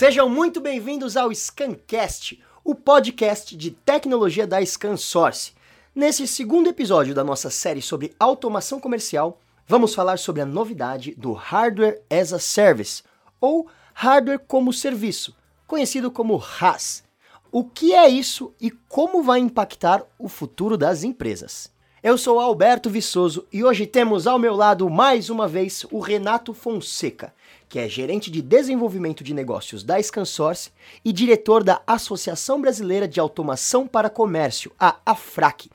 Sejam muito bem-vindos ao Scancast, o podcast de tecnologia da ScanSource. Nesse segundo episódio da nossa série sobre automação comercial, vamos falar sobre a novidade do Hardware as a Service, ou Hardware como Serviço, conhecido como HaaS. O que é isso e como vai impactar o futuro das empresas? Eu sou Alberto Viçoso e hoje temos ao meu lado mais uma vez o Renato Fonseca, que é gerente de desenvolvimento de negócios da ScanSource e diretor da Associação Brasileira de Automação para Comércio, a AFRAC.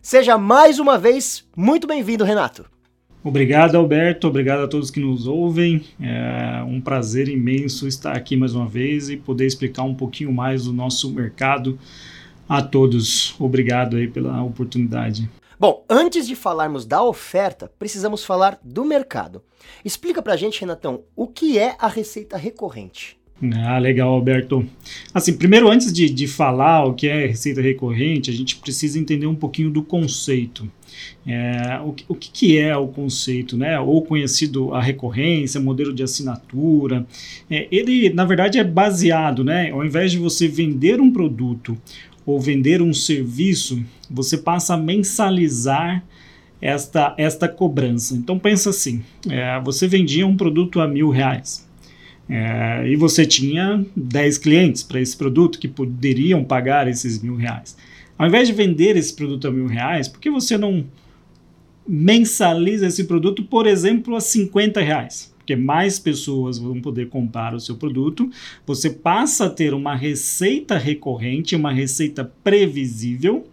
Seja mais uma vez muito bem-vindo, Renato. Obrigado, Alberto. Obrigado a todos que nos ouvem. É um prazer imenso estar aqui mais uma vez e poder explicar um pouquinho mais do nosso mercado a todos. Obrigado aí pela oportunidade. Bom, antes de falarmos da oferta, precisamos falar do mercado. Explica pra gente, Renatão, o que é a receita recorrente? Ah, legal, Alberto. Assim, primeiro, antes de, de falar o que é receita recorrente, a gente precisa entender um pouquinho do conceito. É, o, o que, que, é o conceito, né? Ou conhecido a recorrência, modelo de assinatura. É, ele, na verdade, é baseado, né? Ao invés de você vender um produto ou vender um serviço, você passa a mensalizar esta, esta cobrança. Então pensa assim: é, você vendia um produto a mil reais. É, e você tinha 10 clientes para esse produto que poderiam pagar esses mil reais. Ao invés de vender esse produto a mil reais, por que você não mensaliza esse produto, por exemplo, a 50 reais? Porque mais pessoas vão poder comprar o seu produto, você passa a ter uma receita recorrente, uma receita previsível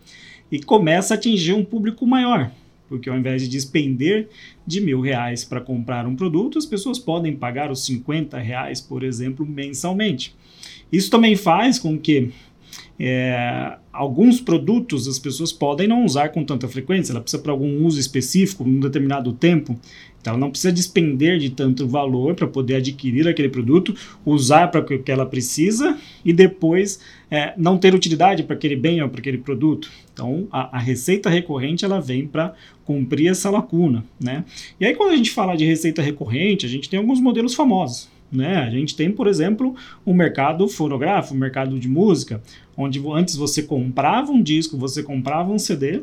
e começa a atingir um público maior. Porque ao invés de despender de mil reais para comprar um produto, as pessoas podem pagar os 50 reais, por exemplo, mensalmente. Isso também faz com que é, alguns produtos as pessoas podem não usar com tanta frequência, ela precisa para algum uso específico, num determinado tempo. Então, ela não precisa despender de tanto valor para poder adquirir aquele produto, usar para o que ela precisa e depois é, não ter utilidade para aquele bem ou para aquele produto. Então, a, a receita recorrente ela vem para cumprir essa lacuna. Né? E aí, quando a gente fala de receita recorrente, a gente tem alguns modelos famosos. Né? A gente tem, por exemplo, o mercado fonográfico, o mercado de música, onde antes você comprava um disco, você comprava um CD,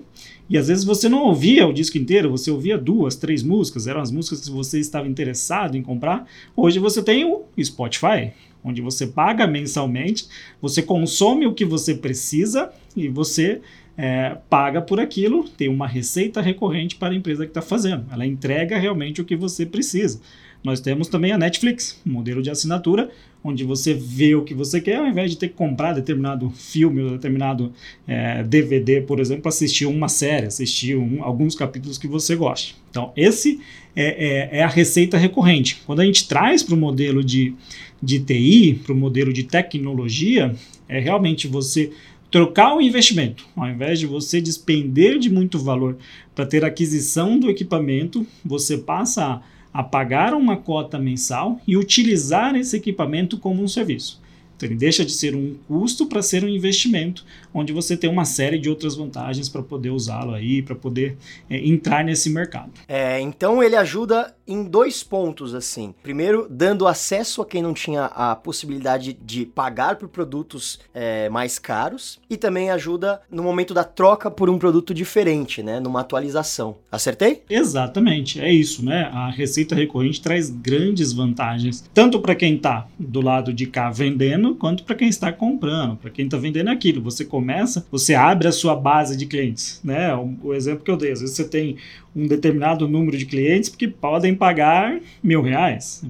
e às vezes você não ouvia o disco inteiro, você ouvia duas, três músicas, eram as músicas que você estava interessado em comprar. Hoje você tem o Spotify, onde você paga mensalmente, você consome o que você precisa e você é, paga por aquilo, tem uma receita recorrente para a empresa que está fazendo. Ela entrega realmente o que você precisa. Nós temos também a Netflix, modelo de assinatura, onde você vê o que você quer, ao invés de ter que comprar determinado filme ou determinado é, DVD, por exemplo, assistir uma série, assistir um, alguns capítulos que você gosta. Então, esse é, é, é a receita recorrente. Quando a gente traz para o modelo de, de TI, para o modelo de tecnologia, é realmente você trocar o investimento. Ao invés de você despender de muito valor para ter aquisição do equipamento, você passa a a pagar uma cota mensal e utilizar esse equipamento como um serviço. Então ele deixa de ser um custo para ser um investimento, onde você tem uma série de outras vantagens para poder usá-lo aí, para poder é, entrar nesse mercado. É, então ele ajuda em dois pontos assim. Primeiro, dando acesso a quem não tinha a possibilidade de pagar por produtos é, mais caros, e também ajuda no momento da troca por um produto diferente, né? Numa atualização. Acertei? Exatamente, é isso, né? A receita recorrente traz grandes vantagens, tanto para quem está do lado de cá vendendo quanto para quem está comprando, para quem está vendendo aquilo. Você começa, você abre a sua base de clientes, né? O, o, exemplo que eu dei, às vezes você tem um determinado número de clientes que podem pagar mil reais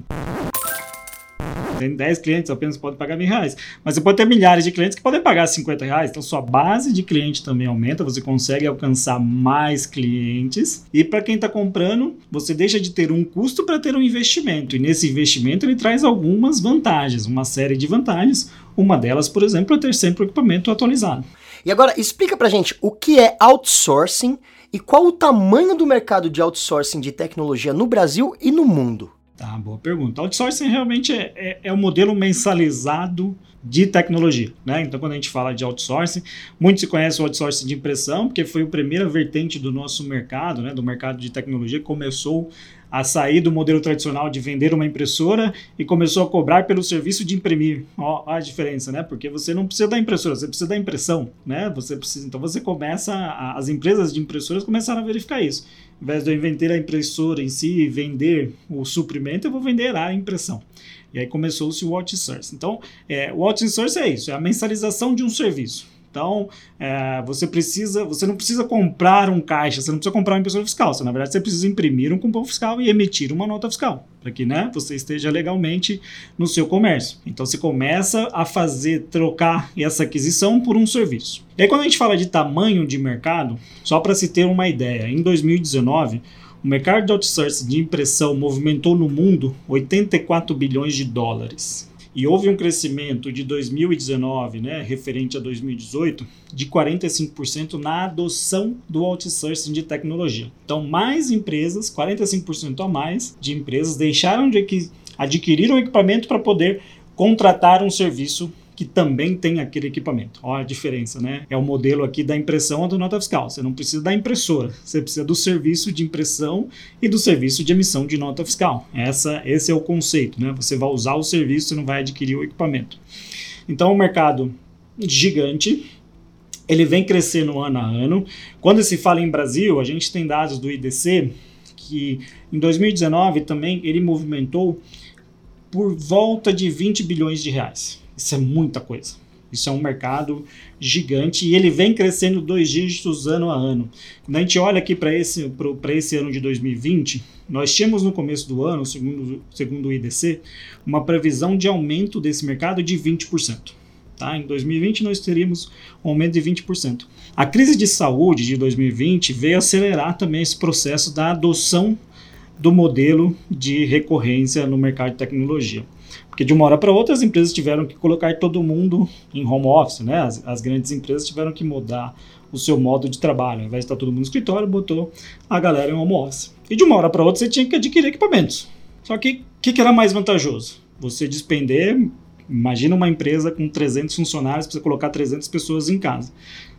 tem 10 clientes apenas podem pagar mil reais. Mas você pode ter milhares de clientes que podem pagar 50 reais. Então sua base de cliente também aumenta, você consegue alcançar mais clientes. E para quem está comprando, você deixa de ter um custo para ter um investimento. E nesse investimento ele traz algumas vantagens, uma série de vantagens. Uma delas, por exemplo, é ter sempre o equipamento atualizado. E agora explica para gente o que é outsourcing e qual o tamanho do mercado de outsourcing de tecnologia no Brasil e no mundo. Tá, boa pergunta. Outsourcing realmente é, é, é o modelo mensalizado de tecnologia, né? Então, quando a gente fala de outsourcing, muitos se conhecem o outsourcing de impressão, porque foi a primeira vertente do nosso mercado, né? Do mercado de tecnologia, começou a sair do modelo tradicional de vender uma impressora e começou a cobrar pelo serviço de imprimir. Ó, ó a diferença, né? Porque você não precisa da impressora, você precisa da impressão, né? Você precisa, então você começa, a, as empresas de impressoras começaram a verificar isso. Ao invés de eu vender a impressora em si e vender o suprimento, eu vou vender a impressão. E aí começou-se o outsourcing. Então, é, o outsourcing é isso, é a mensalização de um serviço. Então, é, você precisa, você não precisa comprar um caixa, você não precisa comprar uma impressora fiscal. Você, na verdade, você precisa imprimir um cupom fiscal e emitir uma nota fiscal para que né, você esteja legalmente no seu comércio. Então, você começa a fazer, trocar essa aquisição por um serviço. E aí, quando a gente fala de tamanho de mercado, só para se ter uma ideia, em 2019 o mercado de outsourcing de impressão movimentou no mundo 84 bilhões de dólares. E houve um crescimento de 2019, né, referente a 2018, de 45% na adoção do outsourcing de tecnologia. Então, mais empresas, 45% a mais de empresas deixaram de adquirir um equipamento para poder contratar um serviço que também tem aquele equipamento. Olha a diferença, né? É o modelo aqui da impressão da nota fiscal. Você não precisa da impressora, você precisa do serviço de impressão e do serviço de emissão de nota fiscal. Essa, esse é o conceito, né? Você vai usar o serviço, você não vai adquirir o equipamento. Então, o mercado gigante, ele vem crescendo ano a ano. Quando se fala em Brasil, a gente tem dados do IDC que em 2019 também ele movimentou por volta de 20 bilhões de reais. Isso é muita coisa. Isso é um mercado gigante e ele vem crescendo dois dígitos ano a ano. Quando a gente olha aqui para esse, esse ano de 2020, nós tínhamos no começo do ano, segundo, segundo o IDC, uma previsão de aumento desse mercado de 20%. Tá? Em 2020 nós teríamos um aumento de 20%. A crise de saúde de 2020 veio acelerar também esse processo da adoção do modelo de recorrência no mercado de tecnologia. Porque de uma hora para outra as empresas tiveram que colocar todo mundo em home office, né? As, as, grandes empresas tiveram que mudar o seu modo de trabalho. Ao invés de estar todo mundo no escritório, botou a galera em home office. E de uma hora para outra você tinha que adquirir equipamentos. Só que o que, que era mais vantajoso? Você despender, imagina uma empresa com 300 funcionários, precisa colocar 300 pessoas em casa.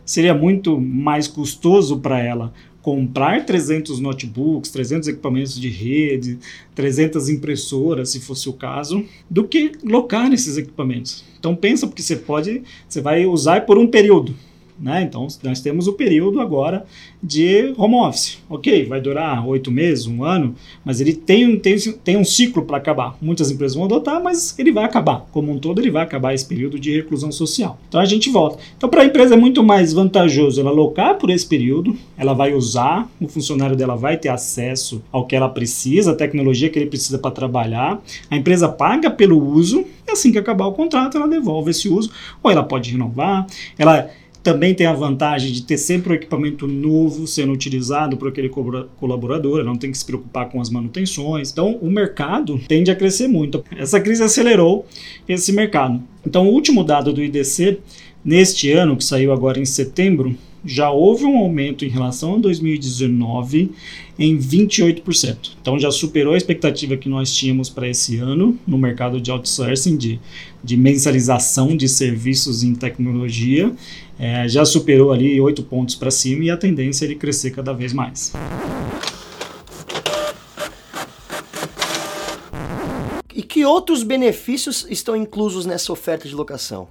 Seria muito mais custoso para ela comprar 300 notebooks, 300 equipamentos de rede, 300 impressoras, se fosse o caso, do que locar esses equipamentos. Então pensa porque você pode, você vai usar por um período. Né? Então, nós temos o período agora de home office. Ok, vai durar oito meses, um ano, mas ele tem, tem, tem um ciclo para acabar. Muitas empresas vão adotar, mas ele vai acabar. Como um todo, ele vai acabar esse período de reclusão social. Então, a gente volta. Então, para a empresa é muito mais vantajoso ela alocar por esse período, ela vai usar, o funcionário dela vai ter acesso ao que ela precisa, a tecnologia que ele precisa para trabalhar. A empresa paga pelo uso, e assim que acabar o contrato, ela devolve esse uso, ou ela pode renovar, ela também tem a vantagem de ter sempre um equipamento novo sendo utilizado por aquele colaborador, não tem que se preocupar com as manutenções. Então, o mercado tende a crescer muito. Essa crise acelerou esse mercado. Então, o último dado do IDC, neste ano, que saiu agora em setembro, já houve um aumento em relação a 2019 em 28%. Então já superou a expectativa que nós tínhamos para esse ano no mercado de outsourcing, de, de mensalização de serviços em tecnologia. É, já superou ali 8 pontos para cima e a tendência é ele crescer cada vez mais. E que outros benefícios estão inclusos nessa oferta de locação?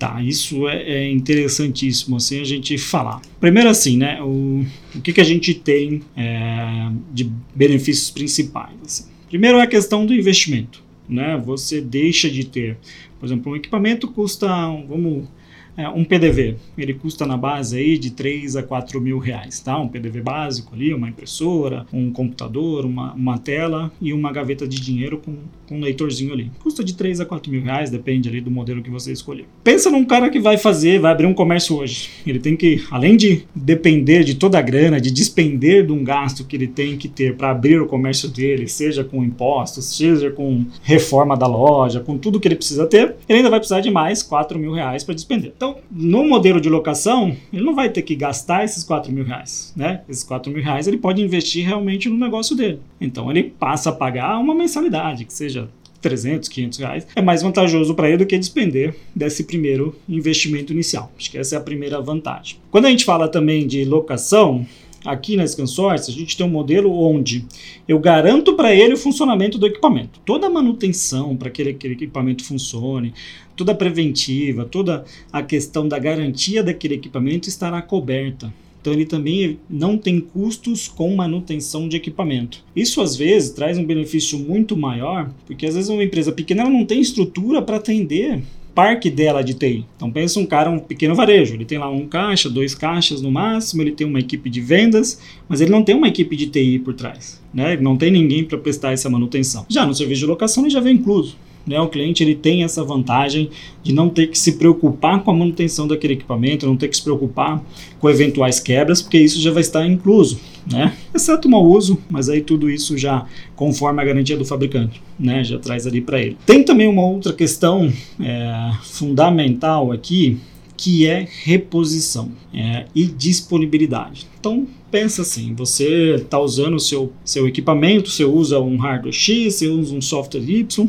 Tá, isso é, é, interessantíssimo assim a gente falar. Primeiro assim, né, o, o que, que a gente tem é, de benefícios principais? Assim. Primeiro é a questão do investimento, né? Você deixa de ter, por exemplo, um equipamento custa, vamos é, um PDV, ele custa na base aí de 3 a 4 mil reais, tá? Um PDV básico ali, uma impressora, um computador, uma, uma tela e uma gaveta de dinheiro com, com um leitorzinho ali. Custa de 3 a 4 mil reais, depende ali do modelo que você escolher. Pensa num cara que vai fazer, vai abrir um comércio hoje. Ele tem que, além de depender de toda a grana, de despender de um gasto que ele tem que ter para abrir o comércio dele, seja com impostos, seja com reforma da loja, com tudo que ele precisa ter, ele ainda vai precisar de mais 4 mil reais para despender. Então, no modelo de locação, ele não vai ter que gastar esses 4 mil reais. Né? Esses 4 mil reais ele pode investir realmente no negócio dele. Então, ele passa a pagar uma mensalidade, que seja 300, 500 reais, é mais vantajoso para ele do que despender desse primeiro investimento inicial. Acho que essa é a primeira vantagem. Quando a gente fala também de locação, aqui na Scansource, a gente tem um modelo onde eu garanto para ele o funcionamento do equipamento. Toda a manutenção para que aquele equipamento funcione, toda a preventiva, toda a questão da garantia daquele equipamento estará coberta. Então ele também não tem custos com manutenção de equipamento. Isso às vezes traz um benefício muito maior, porque às vezes uma empresa pequena não tem estrutura para atender parque dela de TI. Então pensa um cara, um pequeno varejo, ele tem lá um caixa, dois caixas no máximo, ele tem uma equipe de vendas, mas ele não tem uma equipe de TI por trás, né? Ele não tem ninguém para prestar essa manutenção. Já no serviço de locação ele já vem incluso. Né, o cliente ele tem essa vantagem de não ter que se preocupar com a manutenção daquele equipamento, não ter que se preocupar com eventuais quebras, porque isso já vai estar incluso, né? exceto o mau uso, mas aí tudo isso já conforme a garantia do fabricante, né? já traz ali para ele. Tem também uma outra questão é, fundamental aqui, que é reposição é, e disponibilidade. Então, pensa assim, você está usando o seu, seu equipamento, você usa um hardware X, você usa um software Y,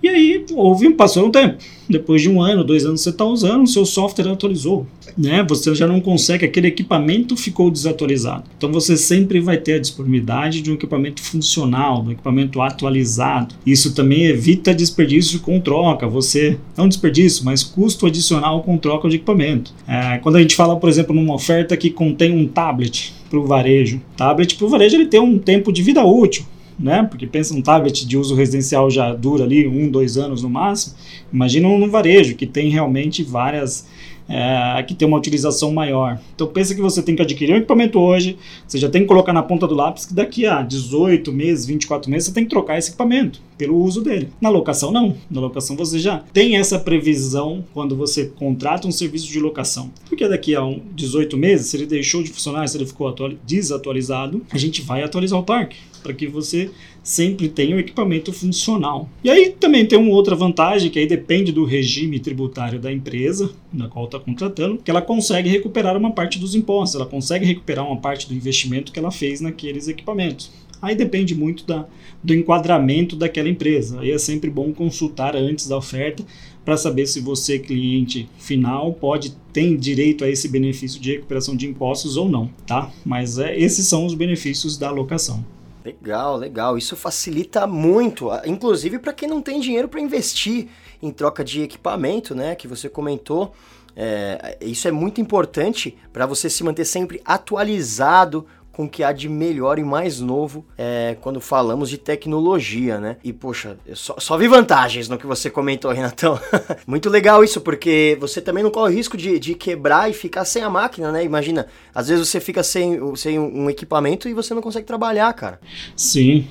e aí houve, passou um tempo. Depois de um ano, dois anos você está usando, o seu software atualizou. Né? Você já não consegue, aquele equipamento ficou desatualizado. Então você sempre vai ter a disponibilidade de um equipamento funcional, de um equipamento atualizado. Isso também evita desperdício com troca. Você, não desperdício, mas custo adicional com troca de equipamento. É, quando a gente fala, por exemplo, numa oferta que contém um tablet para o varejo. Tablet para o varejo ele tem um tempo de vida útil né? Porque pensa um tablet de uso residencial já dura ali um, dois anos no máximo. Imagina um varejo que tem realmente várias é, que tem uma utilização maior. Então pensa que você tem que adquirir um equipamento hoje, você já tem que colocar na ponta do lápis que daqui a 18 meses, 24 meses você tem que trocar esse equipamento pelo uso dele. Na locação não. Na locação você já tem essa previsão quando você contrata um serviço de locação. Porque daqui a um 18 meses, se ele deixou de funcionar, se ele ficou desatualizado, a gente vai atualizar o parque para que você sempre tenha o equipamento funcional. E aí também tem uma outra vantagem que aí depende do regime tributário da empresa na qual está contratando, que ela consegue recuperar uma parte dos impostos, ela consegue recuperar uma parte do investimento que ela fez naqueles equipamentos. Aí depende muito da, do enquadramento daquela empresa. Aí é sempre bom consultar antes da oferta para saber se você, cliente final, pode tem direito a esse benefício de recuperação de impostos ou não, tá? Mas é, esses são os benefícios da locação. Legal, legal. Isso facilita muito, inclusive para quem não tem dinheiro para investir em troca de equipamento, né? Que você comentou. É, isso é muito importante para você se manter sempre atualizado com o que há de melhor e mais novo é, quando falamos de tecnologia, né? E, poxa, só, só vi vantagens no que você comentou, Renatão. Muito legal isso, porque você também não corre o risco de, de quebrar e ficar sem a máquina, né? Imagina, às vezes você fica sem, sem um equipamento e você não consegue trabalhar, cara. Sim.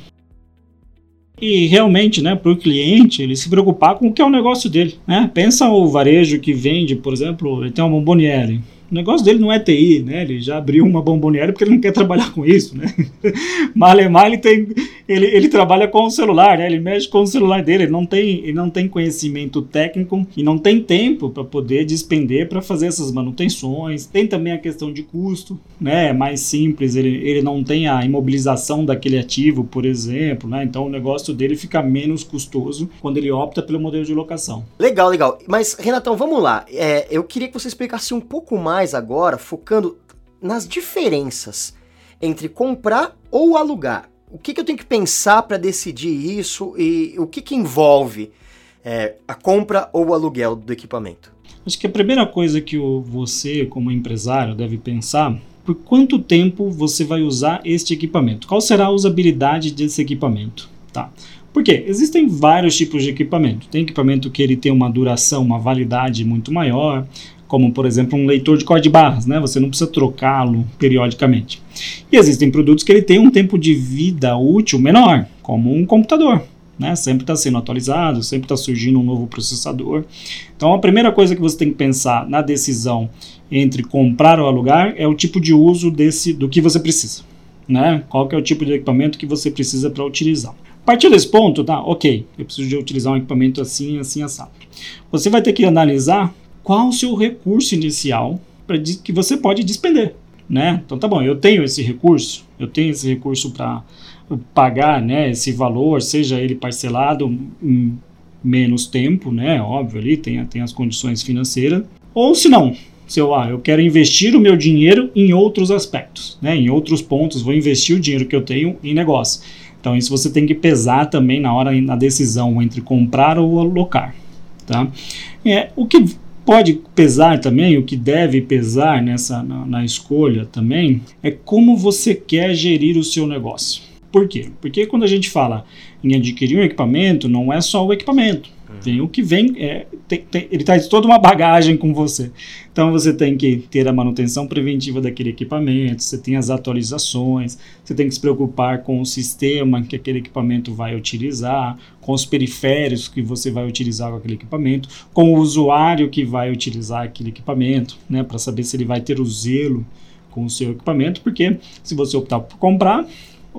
E realmente, né, para o cliente, ele se preocupar com o que é o negócio dele, né? Pensa o varejo que vende, por exemplo, ele tem uma bomboniere o negócio dele não é TI, né? Ele já abriu uma bomboniere porque ele não quer trabalhar com isso, né? Malemar, ele, tem, ele, ele trabalha com o celular, né? Ele mexe com o celular dele, ele não tem, ele não tem conhecimento técnico e não tem tempo para poder despender para fazer essas manutenções. Tem também a questão de custo, né? É mais simples, ele, ele não tem a imobilização daquele ativo, por exemplo, né? Então o negócio dele fica menos custoso quando ele opta pelo modelo de locação. Legal, legal. Mas, Renatão, vamos lá. É, eu queria que você explicasse um pouco mais mais agora focando nas diferenças entre comprar ou alugar. O que, que eu tenho que pensar para decidir isso e o que, que envolve é, a compra ou o aluguel do equipamento? Acho que a primeira coisa que você, como empresário, deve pensar por quanto tempo você vai usar este equipamento. Qual será a usabilidade desse equipamento? Tá? Porque existem vários tipos de equipamento. Tem equipamento que ele tem uma duração, uma validade muito maior como por exemplo um leitor de código de barras, né? Você não precisa trocá-lo periodicamente. E existem produtos que ele tem um tempo de vida útil menor, como um computador, né? Sempre está sendo atualizado, sempre está surgindo um novo processador. Então a primeira coisa que você tem que pensar na decisão entre comprar ou alugar é o tipo de uso desse do que você precisa, né? Qual que é o tipo de equipamento que você precisa para utilizar. A partir desse ponto, tá? Ok, eu preciso de utilizar um equipamento assim, assim, assado. Você vai ter que analisar qual o seu recurso inicial para que você pode despender, né? Então tá bom, eu tenho esse recurso, eu tenho esse recurso para pagar, né, esse valor, seja ele parcelado em menos tempo, né? Óbvio ali tem, tem as condições financeiras, ou se não, se eu, ah, eu quero investir o meu dinheiro em outros aspectos, né? Em outros pontos, vou investir o dinheiro que eu tenho em negócio. Então isso você tem que pesar também na hora na decisão entre comprar ou alocar, tá? É, o que pode pesar também, o que deve pesar nessa na, na escolha também, é como você quer gerir o seu negócio. Por quê? Porque quando a gente fala em adquirir um equipamento, não é só o equipamento. Tem o que vem, é, tem, tem, ele traz toda uma bagagem com você. Então você tem que ter a manutenção preventiva daquele equipamento, você tem as atualizações, você tem que se preocupar com o sistema que aquele equipamento vai utilizar, com os periféricos que você vai utilizar com aquele equipamento, com o usuário que vai utilizar aquele equipamento, né, para saber se ele vai ter o zelo com o seu equipamento, porque se você optar por comprar,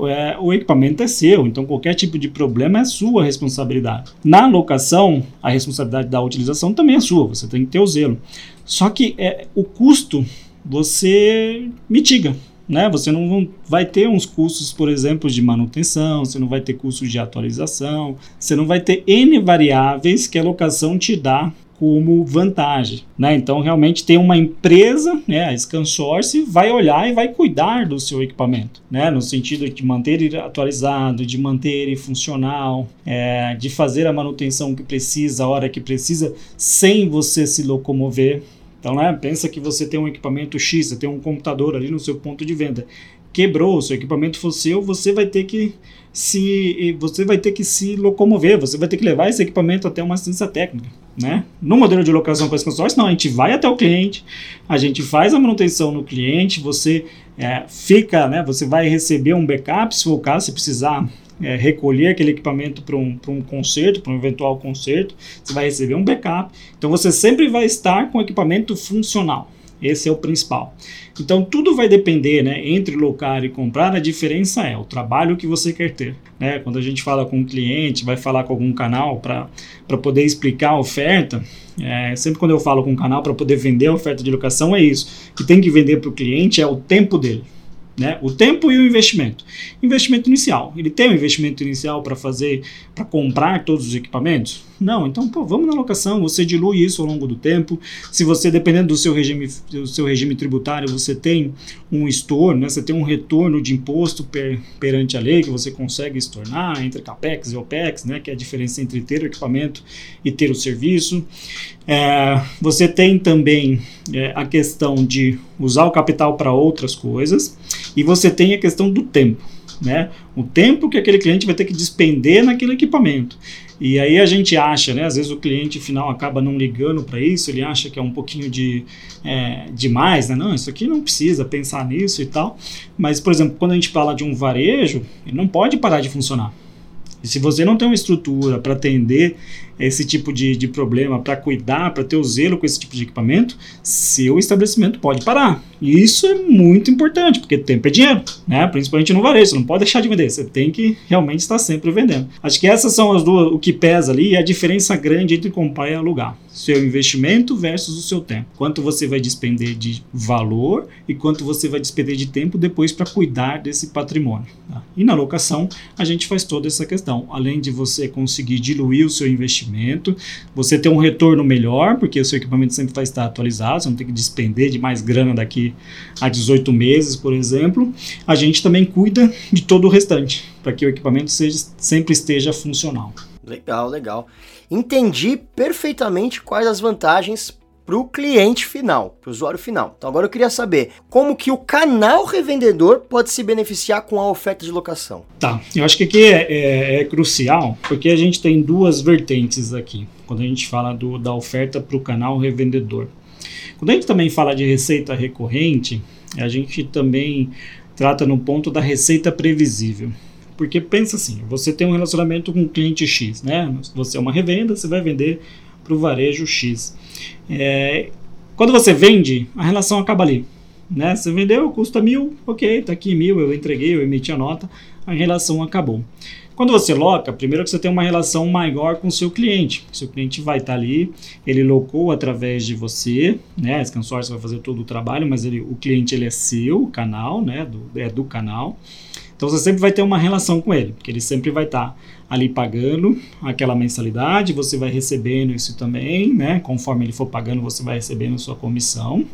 é, o equipamento é seu, então qualquer tipo de problema é sua responsabilidade. Na locação, a responsabilidade da utilização também é sua, você tem que ter o zelo. Só que é, o custo você mitiga. Né? Você não vai ter uns custos, por exemplo, de manutenção, você não vai ter custos de atualização, você não vai ter N variáveis que a locação te dá como vantagem. Né? Então, realmente tem uma empresa, né, a ScanSource, vai olhar e vai cuidar do seu equipamento, né? no sentido de manter ele atualizado, de manter ele funcional, é, de fazer a manutenção que precisa, a hora que precisa, sem você se locomover. Então, né, pensa que você tem um equipamento X, você tem um computador ali no seu ponto de venda. Quebrou, seu equipamento for seu, você vai ter que se você vai ter que se locomover, você vai ter que levar esse equipamento até uma assistência técnica, né? No modelo de locação com esse consórcio, não, a gente vai até o cliente, a gente faz a manutenção no cliente, você é, fica, né? Você vai receber um backup se for o caso, se precisar é, recolher aquele equipamento para um, um conserto, para um eventual conserto, você vai receber um backup. Então você sempre vai estar com equipamento funcional. Esse é o principal. Então tudo vai depender, né, entre locar e comprar, a diferença é o trabalho que você quer ter. Né? Quando a gente fala com um cliente, vai falar com algum canal para poder explicar a oferta, é, sempre quando eu falo com um canal para poder vender a oferta de locação, é isso. que tem que vender para o cliente é o tempo dele. Né? O tempo e o investimento. Investimento inicial. Ele tem um investimento inicial para fazer, para comprar todos os equipamentos? Não, então pô, vamos na locação, você dilui isso ao longo do tempo. Se você, dependendo do seu regime, do seu regime tributário, você tem um estorno, né? você tem um retorno de imposto per, perante a lei que você consegue estornar entre CAPEX e OPEX, né? que é a diferença entre ter o equipamento e ter o serviço. É, você tem também é, a questão de usar o capital para outras coisas e você tem a questão do tempo. Né? O tempo que aquele cliente vai ter que despender naquele equipamento. E aí a gente acha, né? Às vezes o cliente final acaba não ligando para isso, ele acha que é um pouquinho de é, demais, né? Não, isso aqui não precisa pensar nisso e tal. Mas, por exemplo, quando a gente fala de um varejo, ele não pode parar de funcionar. E se você não tem uma estrutura para atender esse tipo de, de problema, para cuidar, para ter o zelo com esse tipo de equipamento, seu estabelecimento pode parar. E isso é muito importante, porque tempo é dinheiro, né? principalmente no varejo. Você não pode deixar de vender, você tem que realmente estar sempre vendendo. Acho que essas são as duas, o que pesa ali e a diferença grande entre comprar e alugar. Seu investimento versus o seu tempo. Quanto você vai despender de valor e quanto você vai despender de tempo depois para cuidar desse patrimônio. Tá? E na locação, a gente faz toda essa questão. Além de você conseguir diluir o seu investimento, você ter um retorno melhor, porque o seu equipamento sempre vai estar atualizado, você não tem que despender de mais grana daqui há 18 meses, por exemplo, a gente também cuida de todo o restante, para que o equipamento seja, sempre esteja funcional. Legal, legal. Entendi perfeitamente quais as vantagens para o cliente final, para o usuário final. Então agora eu queria saber como que o canal revendedor pode se beneficiar com a oferta de locação. Tá, eu acho que aqui é, é, é crucial porque a gente tem duas vertentes aqui quando a gente fala do, da oferta para o canal revendedor. Quando a gente também fala de receita recorrente, a gente também trata no ponto da receita previsível. Porque pensa assim, você tem um relacionamento com o cliente X, né? Você é uma revenda, você vai vender para o varejo X. É, quando você vende, a relação acaba ali. Né? Você vendeu, custa mil, ok, tá aqui mil, eu entreguei, eu emiti a nota, a relação acabou. Quando você loca, primeiro que você tem uma relação maior com o seu cliente. Seu cliente vai estar tá ali, ele locou através de você, né? A Scansource vai fazer todo o trabalho, mas ele, o cliente ele é seu, canal, né? Do, é do canal. Então você sempre vai ter uma relação com ele, porque ele sempre vai estar tá ali pagando aquela mensalidade, você vai recebendo isso também, né? Conforme ele for pagando, você vai recebendo sua comissão.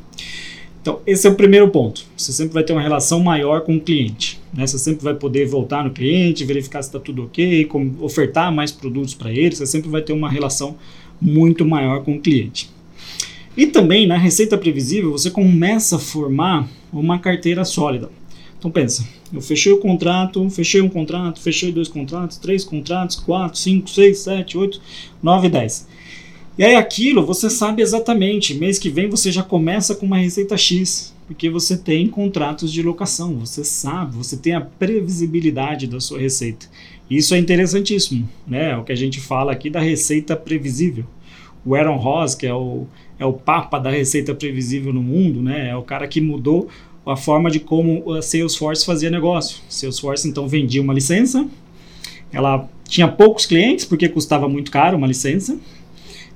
Então, esse é o primeiro ponto. Você sempre vai ter uma relação maior com o cliente. Né? Você sempre vai poder voltar no cliente, verificar se está tudo ok, ofertar mais produtos para ele. Você sempre vai ter uma relação muito maior com o cliente. E também na receita previsível você começa a formar uma carteira sólida. Então pensa, eu fechei o contrato, fechei um contrato, fechei dois contratos, três contratos, quatro, cinco, seis, sete, oito, nove, dez. E aí aquilo você sabe exatamente, mês que vem você já começa com uma receita X, porque você tem contratos de locação, você sabe, você tem a previsibilidade da sua receita. Isso é interessantíssimo, né? É o que a gente fala aqui da receita previsível. O Aaron Ross, que é o, é o papa da receita previsível no mundo, né? É o cara que mudou a forma de como a Salesforce fazia negócio. Salesforce então vendia uma licença, ela tinha poucos clientes porque custava muito caro uma licença,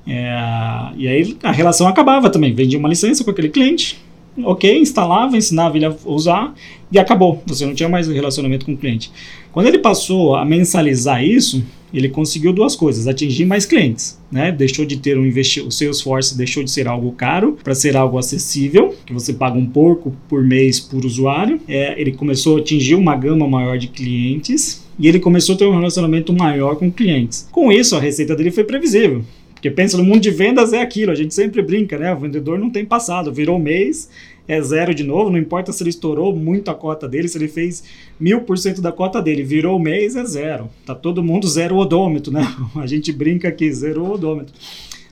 é, e aí a relação acabava também. Vendia uma licença com aquele cliente, ok, instalava, ensinava ele a usar e acabou. Você não tinha mais relacionamento com o cliente. Quando ele passou a mensalizar isso, ele conseguiu duas coisas: atingir mais clientes, né? Deixou de ter um investimento, o Salesforce deixou de ser algo caro para ser algo acessível, que você paga um porco por mês por usuário. É, ele começou a atingir uma gama maior de clientes e ele começou a ter um relacionamento maior com clientes. Com isso, a receita dele foi previsível. Porque pensa, no mundo de vendas é aquilo, a gente sempre brinca, né? O vendedor não tem passado, virou mês, é zero de novo, não importa se ele estourou muito a cota dele, se ele fez mil por cento da cota dele, virou mês, é zero. Tá todo mundo zero odômetro, né? A gente brinca aqui, zero odômetro.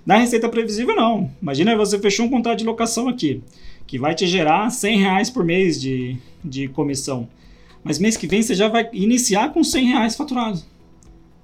Na receita previsível, não. Imagina você fechou um contrato de locação aqui, que vai te gerar 100 reais por mês de, de comissão. Mas mês que vem você já vai iniciar com 100 reais faturados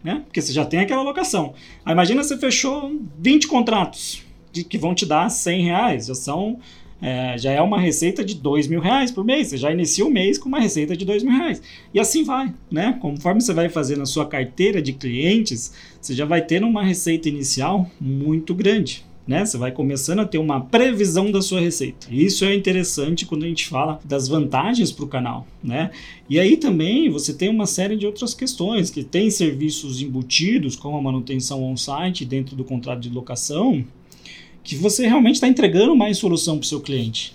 né? Porque você já tem aquela locação. Aí imagina você fechou 20 contratos de, que vão te dar 100 reais, já são é, já é uma receita de dois mil reais por mês. Você já inicia o mês com uma receita de dois mil reais. E assim vai, né? Conforme você vai fazendo a sua carteira de clientes, você já vai tendo uma receita inicial muito grande né? Você vai começando a ter uma previsão da sua receita. Isso é interessante quando a gente fala das vantagens para o canal, né? E aí também você tem uma série de outras questões, que tem serviços embutidos, como a manutenção on-site dentro do contrato de locação, que você realmente está entregando mais solução para o seu cliente.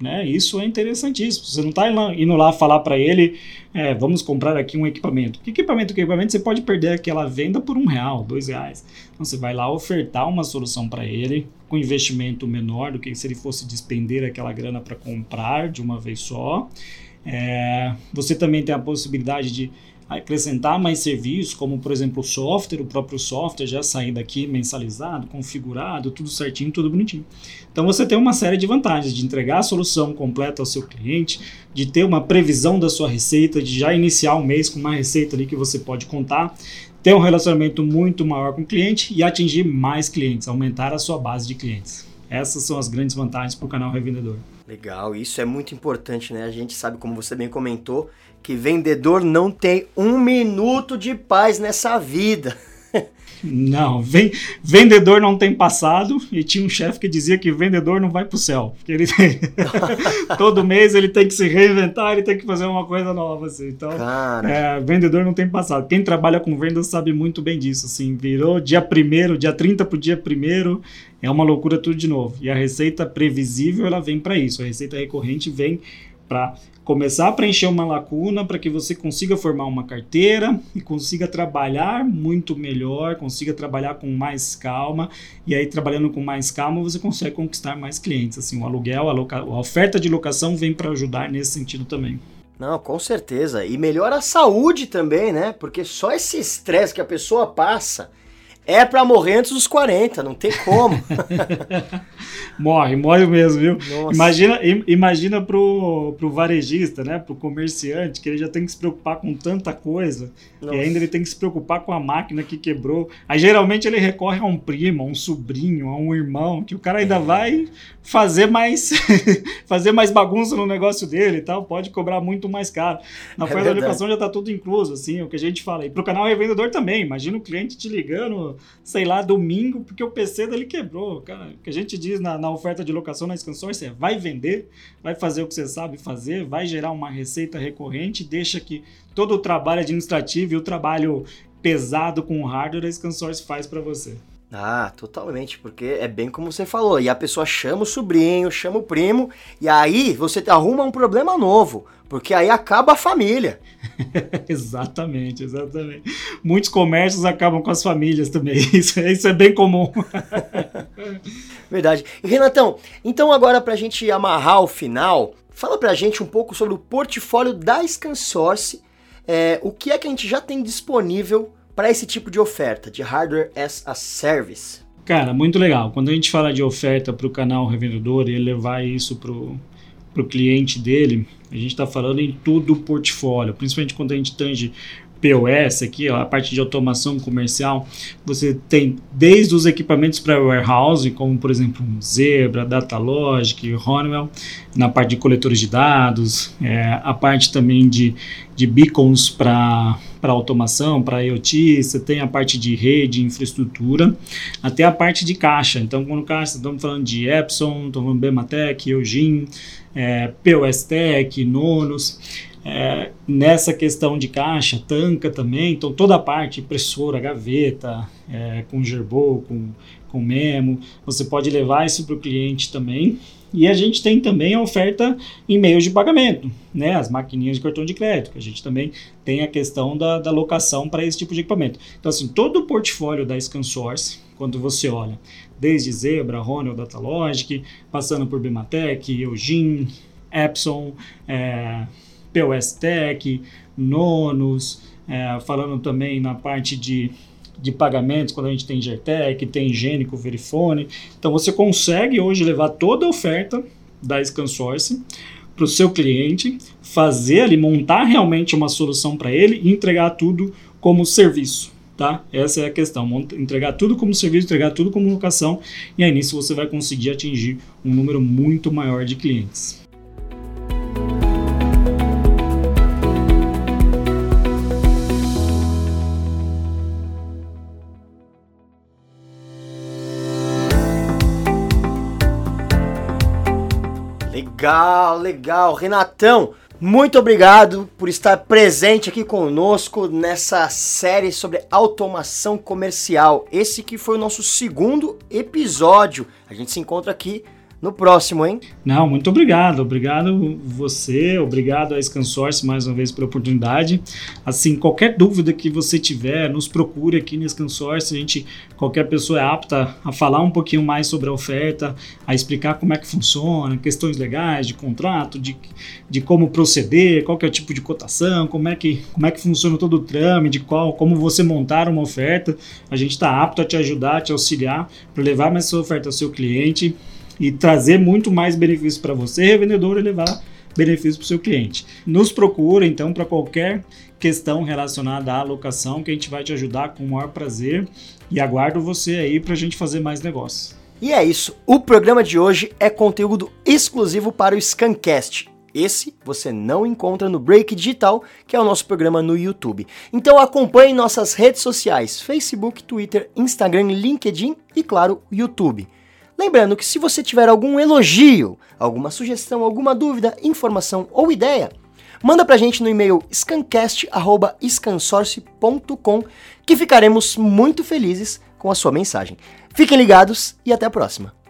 Né? Isso é interessantíssimo. Você não está indo lá falar para ele, é, vamos comprar aqui um equipamento. Que equipamento? Que equipamento? Você pode perder aquela venda por um real, dois reais. Então você vai lá ofertar uma solução para ele com investimento menor do que se ele fosse despender aquela grana para comprar de uma vez só. É, você também tem a possibilidade de acrescentar mais serviços, como por exemplo o software, o próprio software já sair daqui mensalizado, configurado, tudo certinho, tudo bonitinho. Então você tem uma série de vantagens de entregar a solução completa ao seu cliente, de ter uma previsão da sua receita, de já iniciar o mês com uma receita ali que você pode contar, ter um relacionamento muito maior com o cliente e atingir mais clientes, aumentar a sua base de clientes. Essas são as grandes vantagens para o canal Revendedor. Legal, isso é muito importante, né? A gente sabe, como você bem comentou, que vendedor não tem um minuto de paz nessa vida. Não, vem, vendedor não tem passado e tinha um chefe que dizia que vendedor não vai para o céu. Porque ele tem, todo mês ele tem que se reinventar, ele tem que fazer uma coisa nova. Assim. Então, é, vendedor não tem passado. Quem trabalha com vendas sabe muito bem disso. Assim, virou dia primeiro, dia 30 para o dia primeiro, é uma loucura tudo de novo. E a receita previsível ela vem para isso. A receita recorrente vem para começar a preencher uma lacuna para que você consiga formar uma carteira e consiga trabalhar muito melhor, consiga trabalhar com mais calma e aí trabalhando com mais calma você consegue conquistar mais clientes. Assim, o aluguel, a, a oferta de locação vem para ajudar nesse sentido também. Não, com certeza. E melhora a saúde também, né? Porque só esse estresse que a pessoa passa É pra morrer antes dos 40, não tem como. morre, morre mesmo, viu? Nossa. Imagina, imagina pro, pro varejista, né? Pro comerciante, que ele já tem que se preocupar com tanta coisa. Nossa. E ainda ele tem que se preocupar com a máquina que quebrou. Aí geralmente ele recorre a um primo, a um sobrinho, a um irmão, que o cara ainda é. vai fazer mais fazer mais bagunça no negócio dele e tal, pode cobrar muito mais caro. Na é da educação já tá tudo incluso, assim, o que a gente fala. E pro canal revendedor também, imagina o cliente te ligando, sei lá, domingo, porque o PC dele quebrou. Cara, o que a gente diz na, na oferta de locação na ScanSource é vai vender, vai fazer o que você sabe fazer, vai gerar uma receita recorrente, deixa que todo o trabalho administrativo e o trabalho pesado com o hardware a ScanSource faz para você. Ah, totalmente, porque é bem como você falou. E a pessoa chama o sobrinho, chama o primo, e aí você arruma um problema novo, porque aí acaba a família. exatamente, exatamente. Muitos comércios acabam com as famílias também. Isso, isso é bem comum. Verdade. E Renatão, então agora para a gente amarrar o final, fala para a gente um pouco sobre o portfólio da ScanSource, é, o que é que a gente já tem disponível para esse tipo de oferta, de hardware as a service? Cara, muito legal. Quando a gente fala de oferta para o canal revendedor e levar isso para o cliente dele, a gente está falando em todo o portfólio, principalmente quando a gente tange POS aqui, ó, a parte de automação comercial, você tem desde os equipamentos para warehouse, como por exemplo um Zebra, Datalogic, Honeywell, na parte de coletores de dados, é, a parte também de, de beacons para para automação, para IoT, você tem a parte de rede, infraestrutura, até a parte de caixa. Então, quando caixa, estamos falando de Epson, estamos falando Bematec, Eugene, é, POS Tech, Nonos. É, nessa questão de caixa, tanca também, então toda a parte, impressora, gaveta, é, com gerbou, com, com memo, você pode levar isso para o cliente também. E a gente tem também a oferta em meios de pagamento, né? As maquininhas de cartão de crédito, que a gente também tem a questão da, da locação para esse tipo de equipamento. Então, assim, todo o portfólio da ScanSource, quando você olha, desde Zebra, Ronald, Datalogic, passando por Bimatec, Eugene, Epson, é, POS Tech, Nonos, é, falando também na parte de, de pagamentos, quando a gente tem Gertec, tem Gênico, Verifone. Então você consegue hoje levar toda a oferta da ScanSource para o seu cliente, fazer ali, montar realmente uma solução para ele e entregar tudo como serviço. Tá? Essa é a questão. Entregar tudo como serviço, entregar tudo como locação, e aí nisso você vai conseguir atingir um número muito maior de clientes. Legal, legal. Renatão, muito obrigado por estar presente aqui conosco nessa série sobre automação comercial. Esse que foi o nosso segundo episódio. A gente se encontra aqui no próximo, hein? Não, muito obrigado. Obrigado você, obrigado a ScanSource mais uma vez pela oportunidade. Assim, qualquer dúvida que você tiver, nos procure aqui no ScanSource. A gente, qualquer pessoa é apta a falar um pouquinho mais sobre a oferta, a explicar como é que funciona, questões legais de contrato, de, de como proceder, qual que é o tipo de cotação, como é que, como é que funciona todo o trâmite, qual, como você montar uma oferta. A gente está apto a te ajudar, a te auxiliar para levar mais sua oferta ao seu cliente e trazer muito mais benefícios para você, revendedor, e levar benefícios para o seu cliente. Nos procura então para qualquer questão relacionada à alocação que a gente vai te ajudar com o maior prazer e aguardo você aí para a gente fazer mais negócios. E é isso. O programa de hoje é conteúdo exclusivo para o Scancast. Esse você não encontra no Break Digital, que é o nosso programa no YouTube. Então acompanhe nossas redes sociais: Facebook, Twitter, Instagram, LinkedIn e, claro, YouTube. Lembrando que se você tiver algum elogio, alguma sugestão, alguma dúvida, informação ou ideia, manda pra gente no e-mail scancast.scansource.com que ficaremos muito felizes com a sua mensagem. Fiquem ligados e até a próxima.